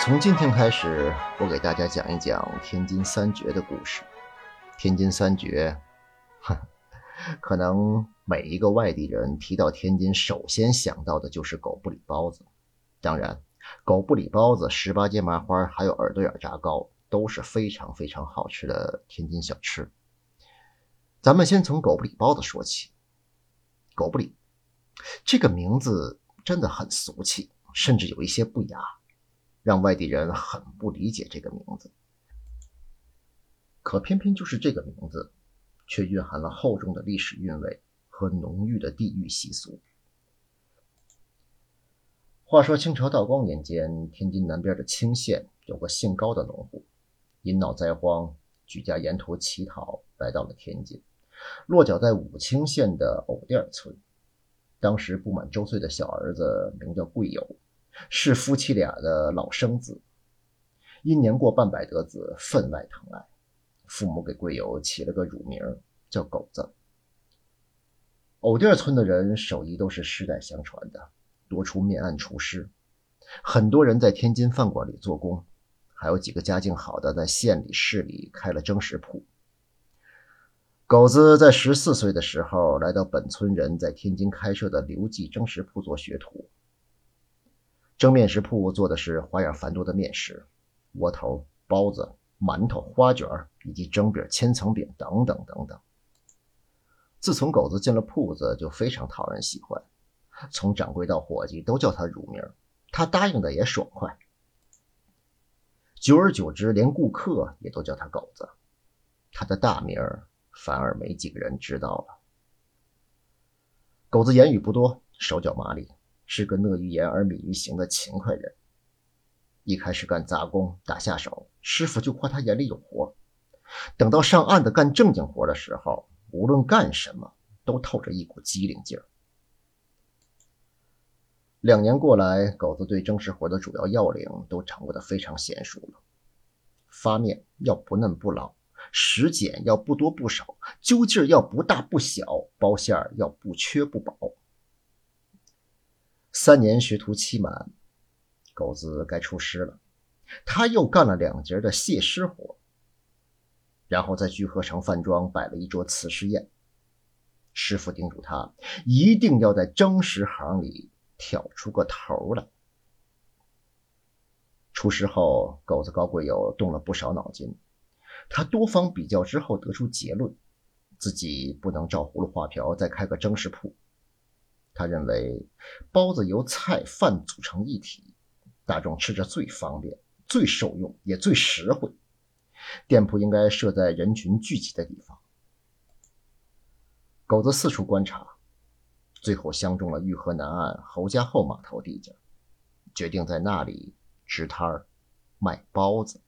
从今天开始，我给大家讲一讲天津三绝的故事。天津三绝，哼，可能每一个外地人提到天津，首先想到的就是狗不理包子。当然，狗不理包子、十八街麻花还有耳朵眼炸糕都是非常非常好吃的天津小吃。咱们先从狗不理包子说起。狗不理这个名字真的很俗气，甚至有一些不雅，让外地人很不理解这个名字。可偏偏就是这个名字，却蕴含了厚重的历史韵味和浓郁的地域习俗。话说清朝道光年间，天津南边的清县有个姓高的农户，因闹灾荒，举家沿途乞讨，来到了天津，落脚在武清县的藕店村。当时不满周岁的小儿子名叫贵友，是夫妻俩的老生子，因年过半百得子，分外疼爱。父母给贵友起了个乳名，叫狗子。藕店村的人手艺都是世代相传的，多出面案厨师，很多人在天津饭馆里做工，还有几个家境好的在县里市里开了蒸食铺。狗子在十四岁的时候来到本村人在天津开设的刘记蒸食铺做学徒。蒸面食铺做的是花样繁多的面食，窝头、包子。馒头、花卷以及蒸饼、千层饼等等等等。自从狗子进了铺子，就非常讨人喜欢，从掌柜到伙计都叫他乳名，他答应的也爽快。久而久之，连顾客也都叫他狗子，他的大名反而没几个人知道了。狗子言语不多，手脚麻利，是个乐于言而敏于行的勤快人。一开始干杂工打下手，师傅就夸他眼里有活。等到上岸的干正经活的时候，无论干什么都透着一股机灵劲儿。两年过来，狗子对正式活的主要要领都掌握的非常娴熟了。发面要不嫩不老，食碱要不多不少，揪劲儿要不大不小，包馅儿要不缺不饱。三年学徒期满。狗子该出师了，他又干了两节的谢师活，然后在聚合城饭庄摆了一桌辞师宴。师傅叮嘱他，一定要在蒸食行里挑出个头来。出师后，狗子高贵友动了不少脑筋，他多方比较之后得出结论，自己不能照葫芦画瓢再开个蒸食铺。他认为，包子由菜饭组成一体。大众吃着最方便、最受用，也最实惠。店铺应该设在人群聚集的地方。狗子四处观察，最后相中了玉河南岸侯家后码头地界，决定在那里支摊儿卖包子。